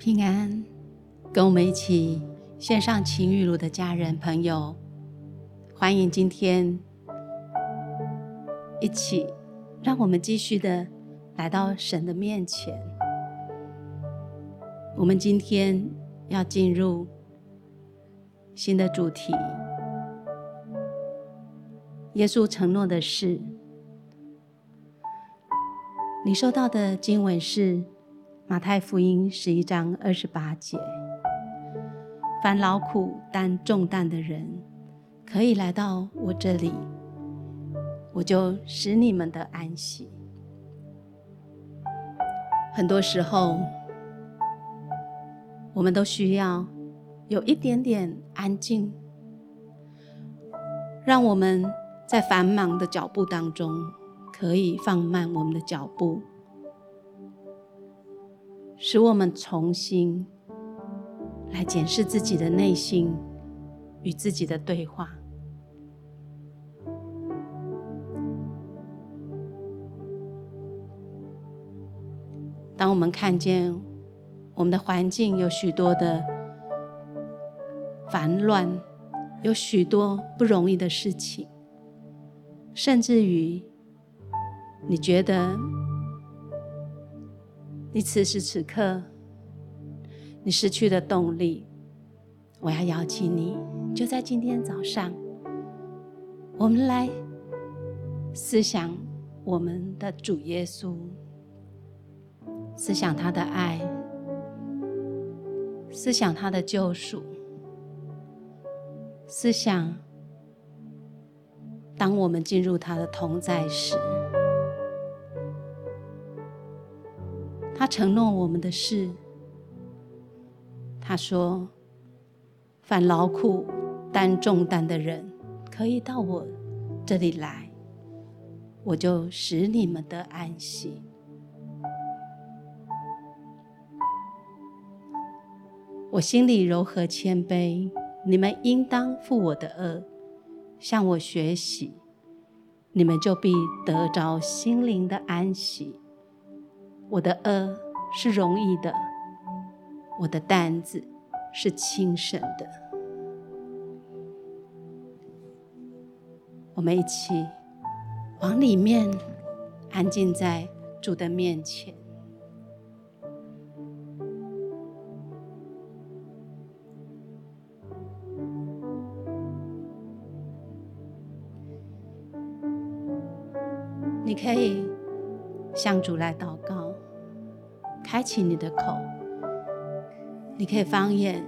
平安，跟我们一起献上情玉露的家人朋友，欢迎今天一起，让我们继续的来到神的面前。我们今天要进入新的主题，耶稣承诺的事。你收到的经文是马太福音十一章二十八节：“凡劳苦担重担的人，可以来到我这里，我就使你们得安息。”很多时候，我们都需要有一点点安静，让我们在繁忙的脚步当中。可以放慢我们的脚步，使我们重新来检视自己的内心与自己的对话。当我们看见我们的环境有许多的烦乱，有许多不容易的事情，甚至于。你觉得，你此时此刻，你失去了动力。我要邀请你，就在今天早上，我们来思想我们的主耶稣，思想他的爱，思想他的救赎，思想当我们进入他的同在时。他承诺我们的事。他说：“凡劳苦担重担的人，可以到我这里来，我就使你们得安息。”我心里柔和谦卑，你们应当负我的轭，向我学习，你们就必得着心灵的安息。我的轭是容易的，我的担子是轻省的。我们一起往里面安静在主的面前。你可以向主来祷告。开启你的口，你可以方言，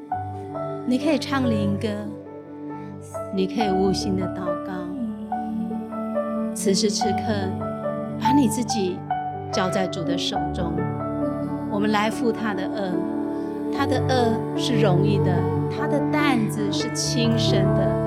你可以唱灵歌，你可以无心的祷告。此时此刻，把你自己交在主的手中，我们来负他的轭，他的轭是容易的，他的担子是轻省的。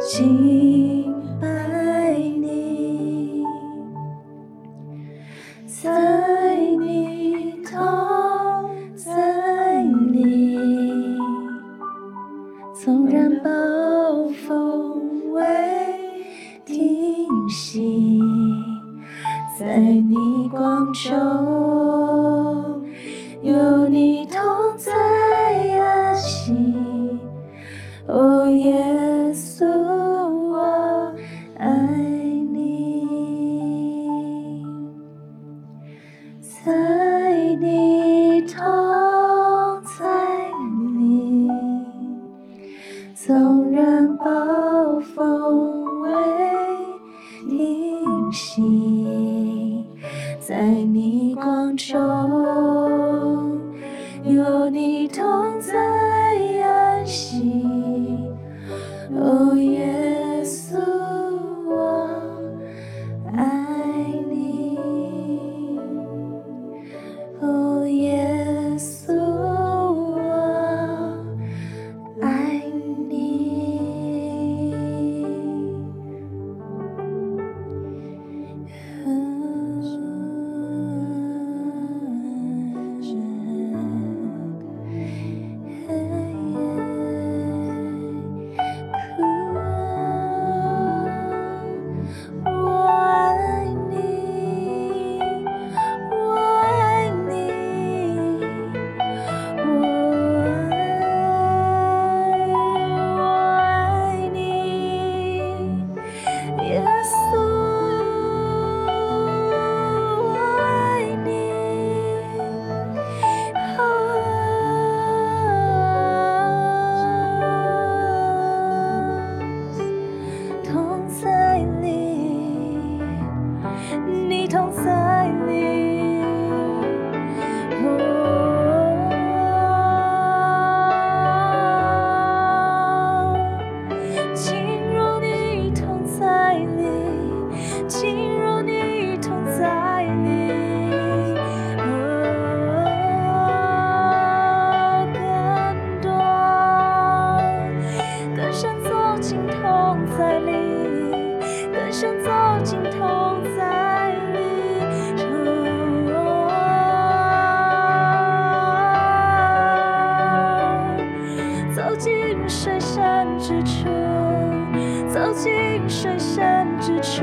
心。走进水深之处，走进水深之处。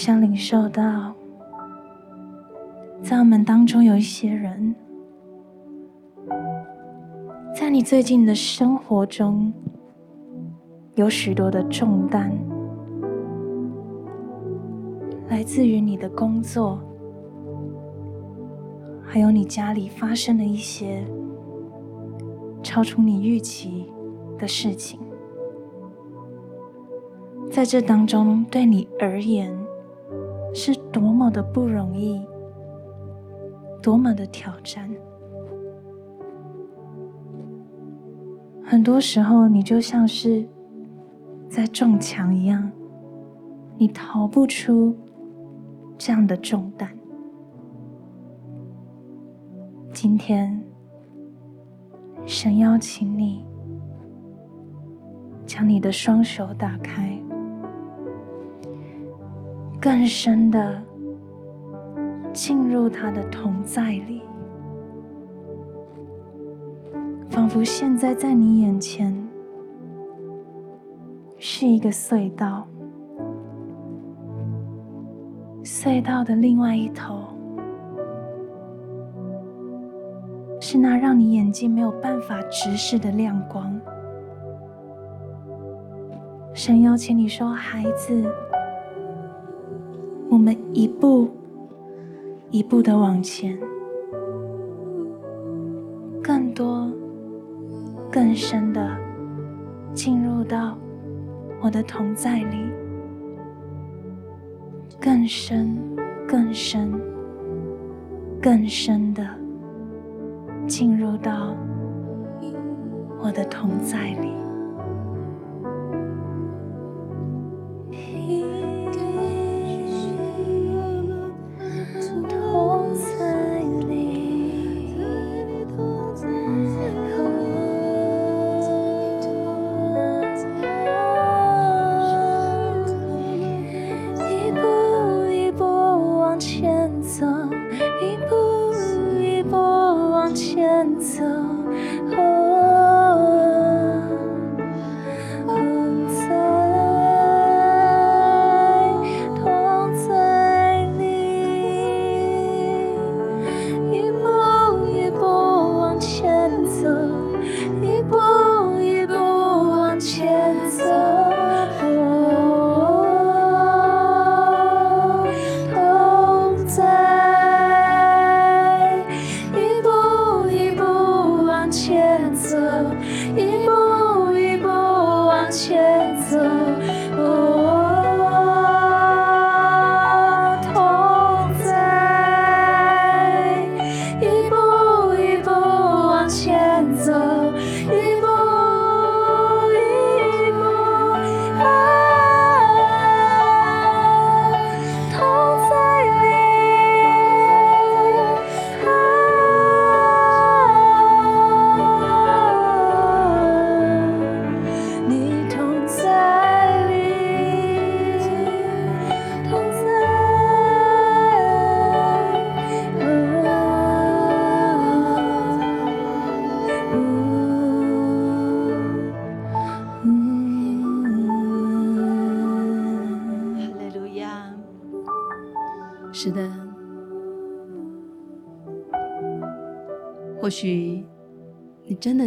像领受到，在我们当中有一些人，在你最近的生活中，有许多的重担，来自于你的工作，还有你家里发生的一些超出你预期的事情，在这当中，对你而言，是多么的不容易，多么的挑战。很多时候，你就像是在撞墙一样，你逃不出这样的重担。今天，神邀请你，将你的双手打开。更深的进入他的同在里，仿佛现在在你眼前是一个隧道，隧道的另外一头是那让你眼睛没有办法直视的亮光。神邀请你说：“孩子。”我们一步一步的往前，更多、更深的进入到我的同在里，更深、更深、更深的进入到我的同在里。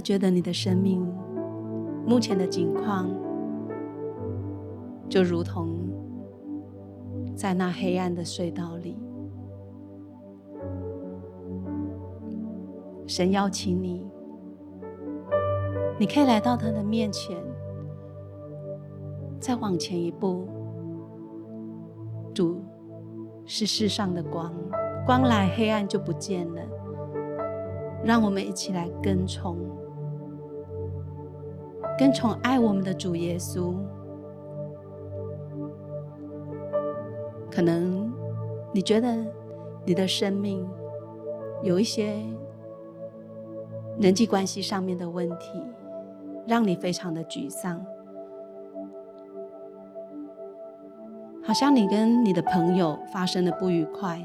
觉得你的生命目前的境况，就如同在那黑暗的隧道里。神邀请你，你可以来到他的面前，再往前一步。主是世上的光，光来黑暗就不见了。让我们一起来跟从，跟宠爱我们的主耶稣。可能你觉得你的生命有一些。人际关系上面的问题，让你非常的沮丧，好像你跟你的朋友发生了不愉快，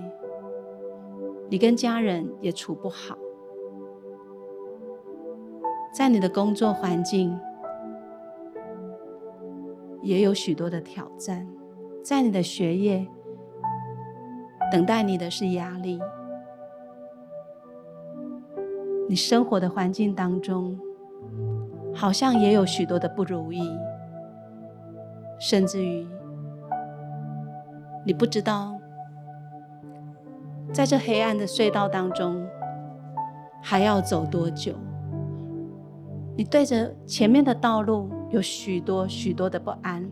你跟家人也处不好，在你的工作环境也有许多的挑战，在你的学业等待你的是压力。你生活的环境当中，好像也有许多的不如意，甚至于你不知道，在这黑暗的隧道当中还要走多久。你对着前面的道路有许多许多的不安。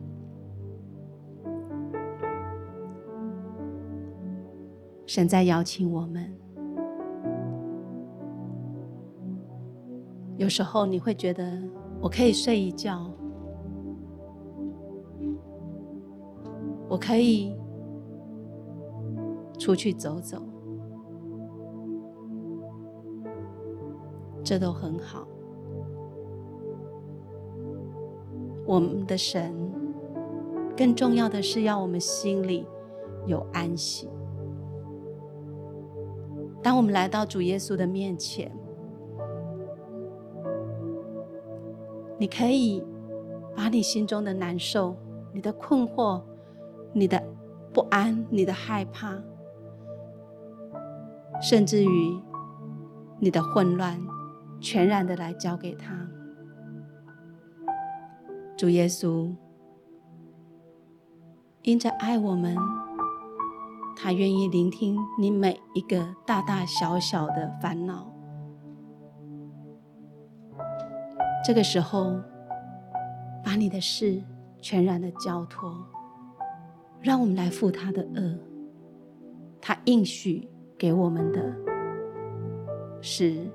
神在邀请我们。有时候你会觉得我可以睡一觉，我可以出去走走，这都很好。我们的神更重要的是要我们心里有安息。当我们来到主耶稣的面前。你可以把你心中的难受、你的困惑、你的不安、你的害怕，甚至于你的混乱，全然的来交给他。主耶稣，因着爱我们，他愿意聆听你每一个大大小小的烦恼。这个时候，把你的事全然的交托，让我们来负他的轭。他应许给我们的是，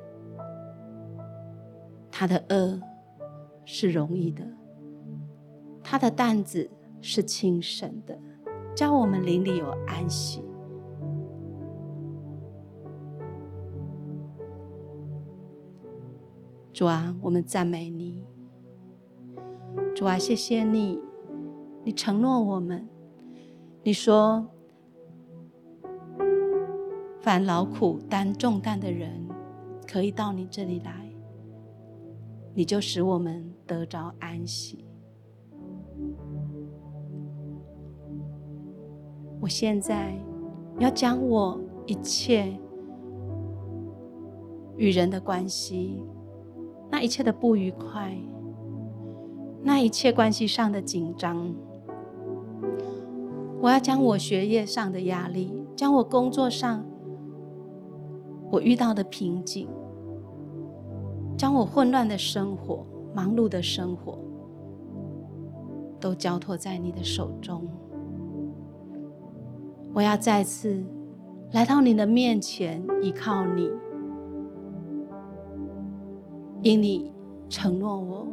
他的轭是容易的，他的担子是轻省的，叫我们灵里有安息。主啊，我们赞美你。主啊，谢谢你，你承诺我们，你说，凡劳苦担重担的人，可以到你这里来，你就使我们得着安息。我现在要将我一切与人的关系。那一切的不愉快，那一切关系上的紧张，我要将我学业上的压力，将我工作上我遇到的瓶颈，将我混乱的生活、忙碌的生活，都交托在你的手中。我要再次来到你的面前，依靠你。因你承诺我，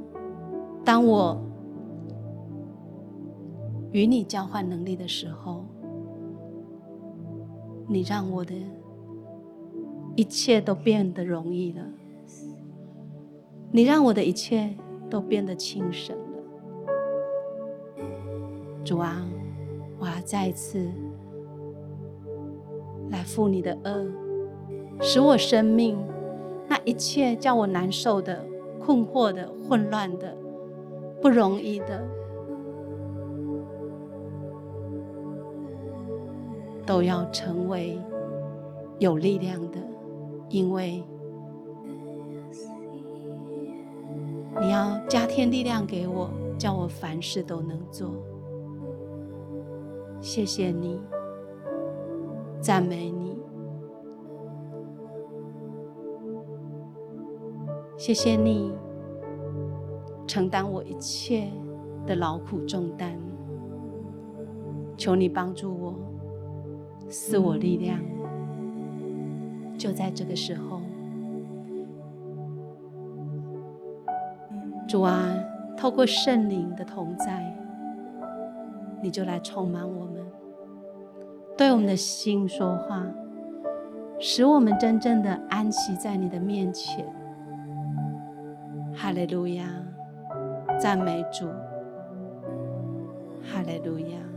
当我与你交换能力的时候，你让我的一切都变得容易了，你让我的一切都变得轻省了。主啊，我要再一次来负你的轭，使我生命。那一切叫我难受的、困惑的、混乱的、不容易的，都要成为有力量的，因为你要加添力量给我，叫我凡事都能做。谢谢你，赞美你，谢谢你承担我一切的劳苦重担。求你帮助我，赐我力量。就在这个时候，主啊，透过圣灵的同在，你就来充满我们，对我们的心说话，使我们真正的安息在你的面前。哈利路亚，赞美主，哈利路亚。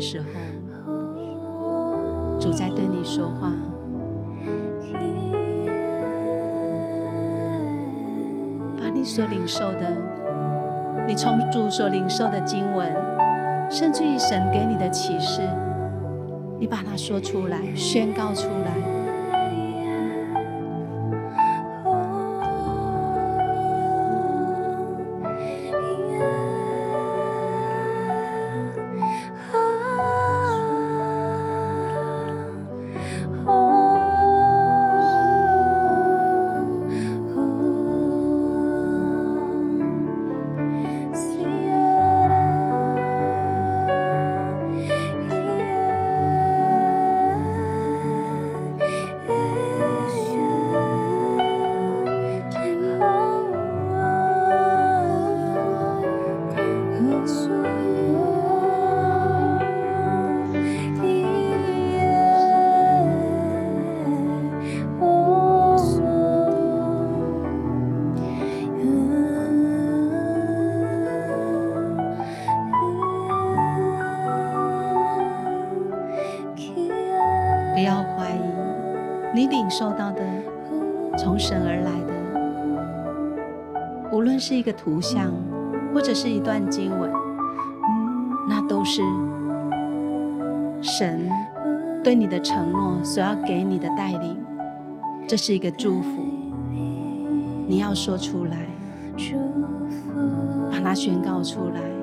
时候，主在对你说话，把你所领受的，你从主所领受的经文，甚至于神给你的启示，你把它说出来，宣告出来。个图像，或者是一段经文，那都是神对你的承诺所要给你的带领。这是一个祝福，你要说出来，把它宣告出来。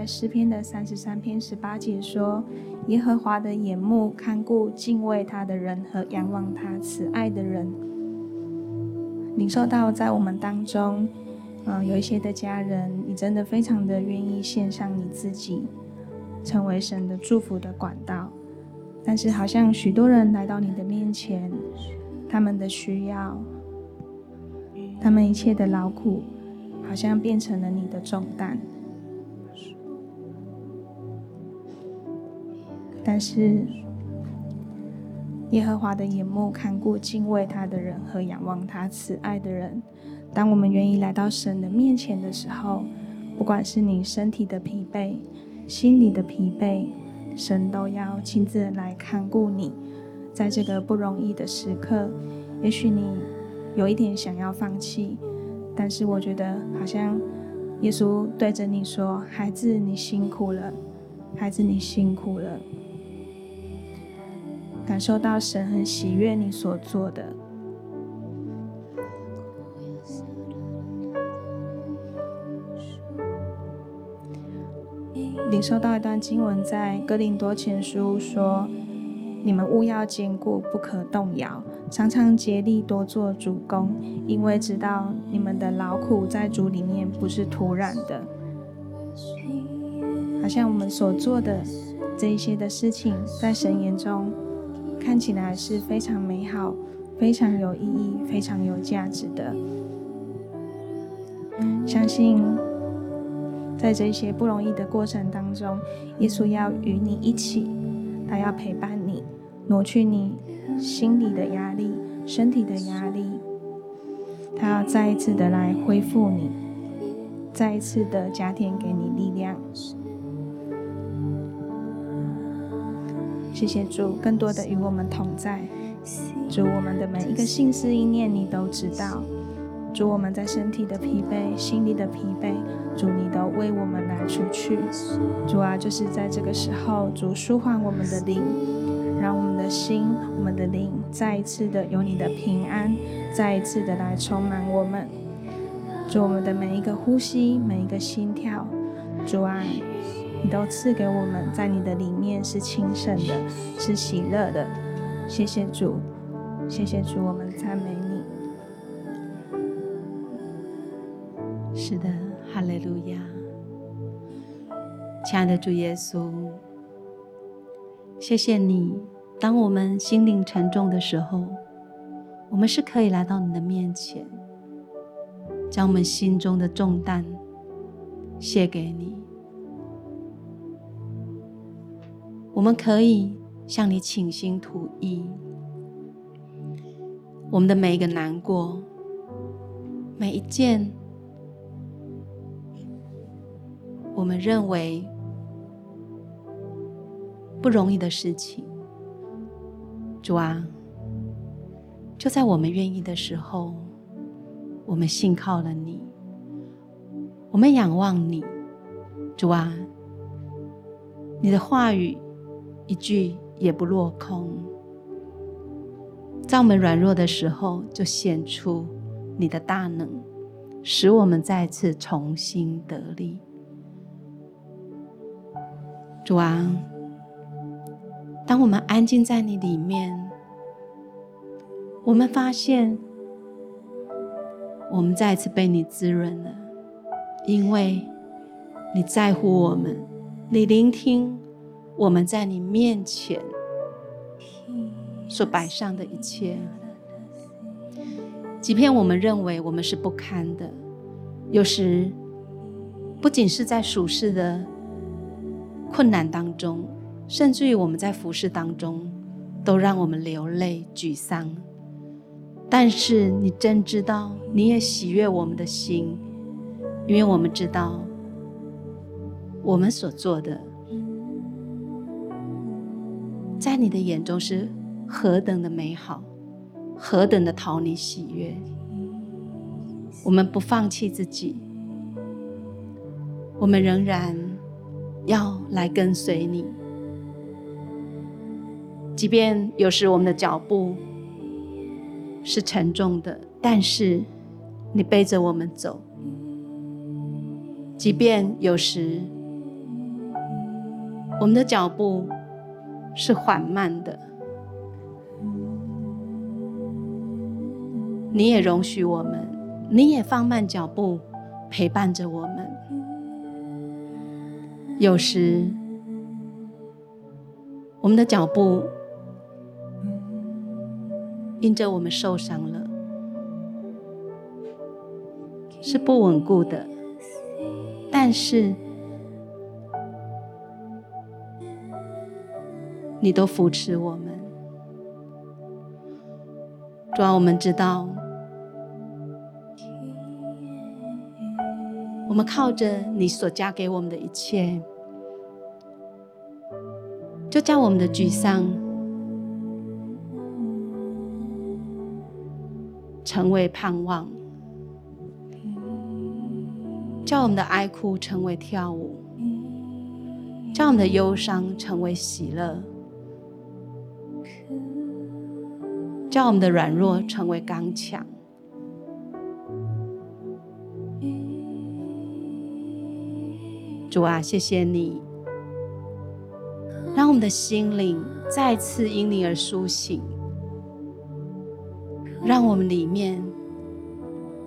在诗篇的三十三篇十八节说：“耶和华的眼目看顾敬畏他的人和仰望他慈爱的人。”领受到在我们当中，嗯、有一些的家人，你真的非常的愿意献上你自己，成为神的祝福的管道。但是，好像许多人来到你的面前，他们的需要，他们一切的劳苦。好像变成了你的重担，但是耶和华的眼目看顾敬畏他的人和仰望他慈爱的人。当我们愿意来到神的面前的时候，不管是你身体的疲惫、心里的疲惫，神都要亲自来看顾你。在这个不容易的时刻，也许你有一点想要放弃，但是我觉得好像耶稣对着你说：“孩子，你辛苦了，孩子，你辛苦了。”感受到神很喜悦你所做的。领受到一段经文，在哥林多前书说：“你们务要坚固，不可动摇，常常竭力多做主工，因为知道你们的劳苦在主里面不是徒然的。”好像我们所做的这一些的事情，在神眼中看起来是非常美好、非常有意义、非常有价值的。相信。在这些不容易的过程当中，耶稣要与你一起，他要陪伴你，挪去你心里的压力、身体的压力，他要再一次的来恢复你，再一次的加添给你力量。谢谢主，更多的与我们同在。主，我们的每一个心思意念，你都知道。主，我们在身体的疲惫、心里的疲惫，主，你都为我们来除去。主啊，就是在这个时候，主舒缓我们的灵，让我们的心、我们的灵再一次的有你的平安，再一次的来充满我们。主，我们的每一个呼吸、每一个心跳，主啊，你都赐给我们，在你的里面是轻省的，是喜乐的。谢谢主，谢谢主，我们赞美你。是的，哈利路亚，亲爱的主耶稣，谢谢你。当我们心灵沉重的时候，我们是可以来到你的面前，将我们心中的重担卸给你。我们可以向你倾心吐意，我们的每一个难过，每一件。我们认为不容易的事情，主啊，就在我们愿意的时候，我们信靠了你，我们仰望你，主啊，你的话语一句也不落空，在我们软弱的时候，就显出你的大能，使我们再次重新得力。主啊，当我们安静在你里面，我们发现我们再次被你滋润了，因为你在乎我们，你聆听我们在你面前所摆上的一切，即便我们认为我们是不堪的，有时不仅是在属世的。困难当中，甚至于我们在服侍当中，都让我们流泪沮丧。但是你真知道，你也喜悦我们的心，因为我们知道，我们所做的，在你的眼中是何等的美好，何等的讨你喜悦。我们不放弃自己，我们仍然。要来跟随你，即便有时我们的脚步是沉重的，但是你背着我们走；即便有时我们的脚步是缓慢的，你也容许我们，你也放慢脚步，陪伴着我们。有时，我们的脚步因着我们受伤了，是不稳固的。但是，你都扶持我们。主啊，我们知道，我们靠着你所加给我们的一切，就将我们的沮丧成为盼望，叫我们的哀哭成为跳舞，叫我们的忧伤成为喜乐。叫我们的软弱成为刚强，主啊，谢谢你，让我们的心灵再次因你而苏醒，让我们里面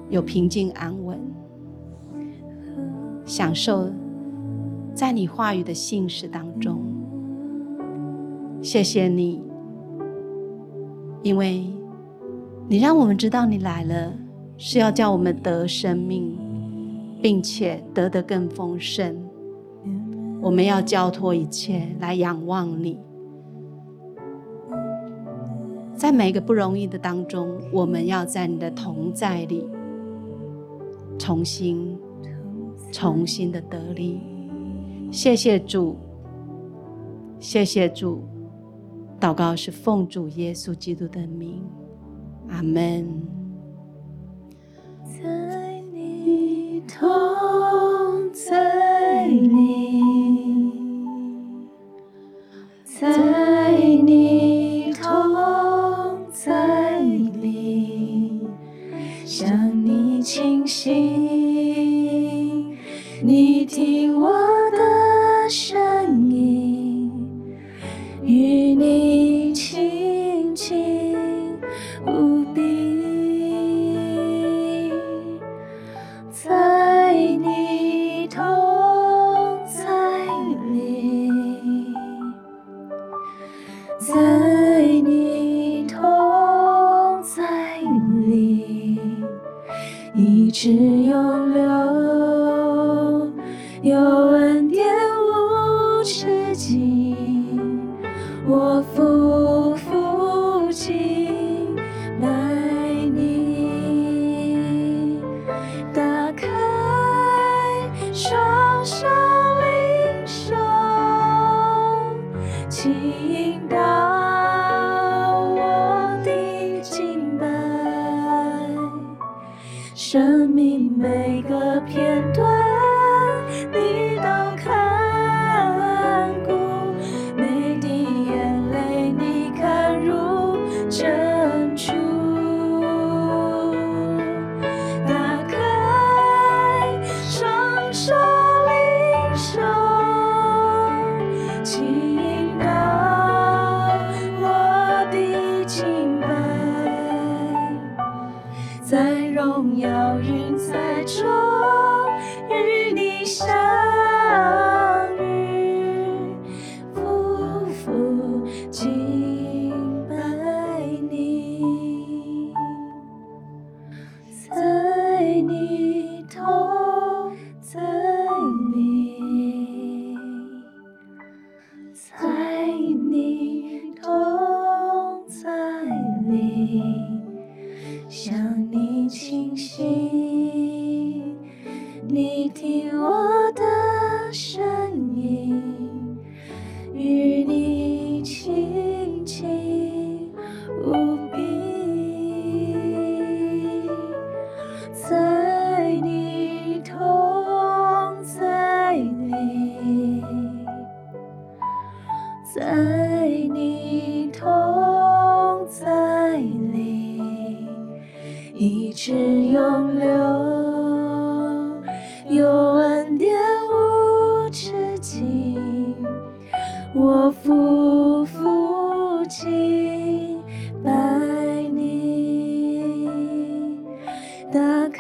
有平静安稳，享受在你话语的信实当中。谢谢你。因为你让我们知道你来了，是要叫我们得生命，并且得得更丰盛。我们要交托一切来仰望你，在每一个不容易的当中，我们要在你的同在里重新、重新的得力。谢谢主，谢谢主。祷告是奉主耶稣基督的名，阿门。在你同在里，在你同在里，向你倾心，你听我的声 দাগ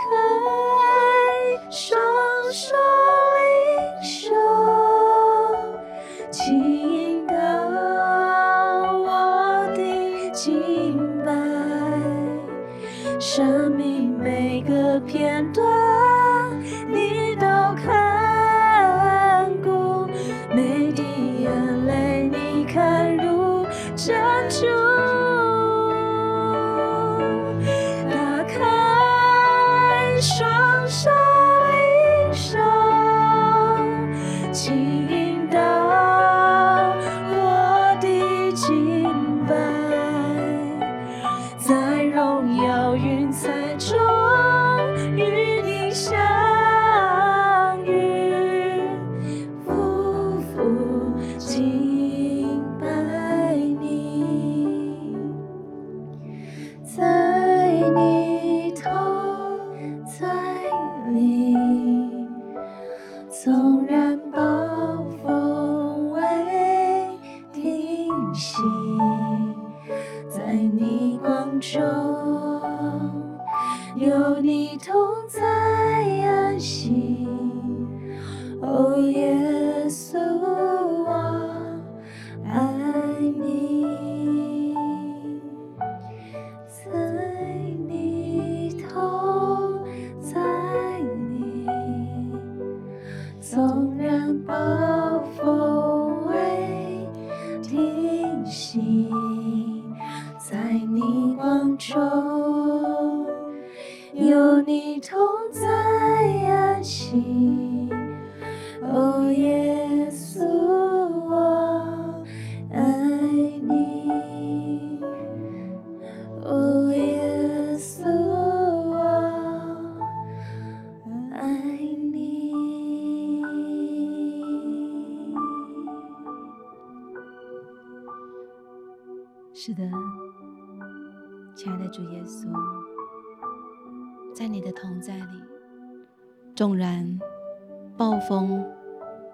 Oh, yes, oh.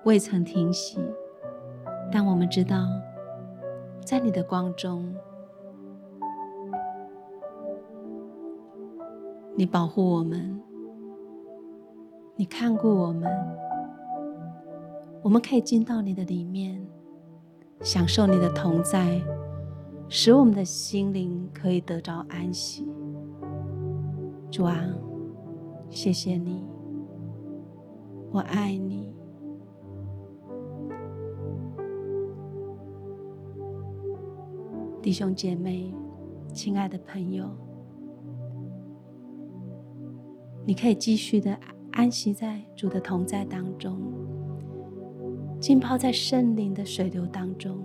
未曾停息，但我们知道，在你的光中，你保护我们，你看顾我们，我们可以进到你的里面，享受你的同在，使我们的心灵可以得着安息。主啊，谢谢你，我爱你。弟兄姐妹，亲爱的朋友，你可以继续的安息在主的同在当中，浸泡在圣灵的水流当中，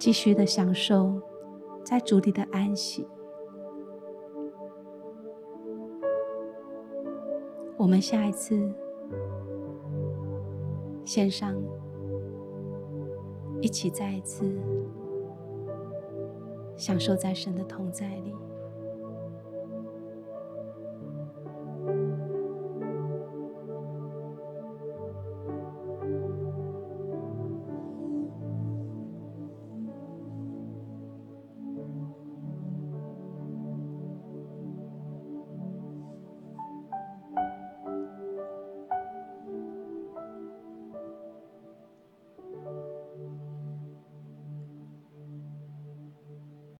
继续的享受在主里的安息。我们下一次。线上，一起再一次享受在神的同在里。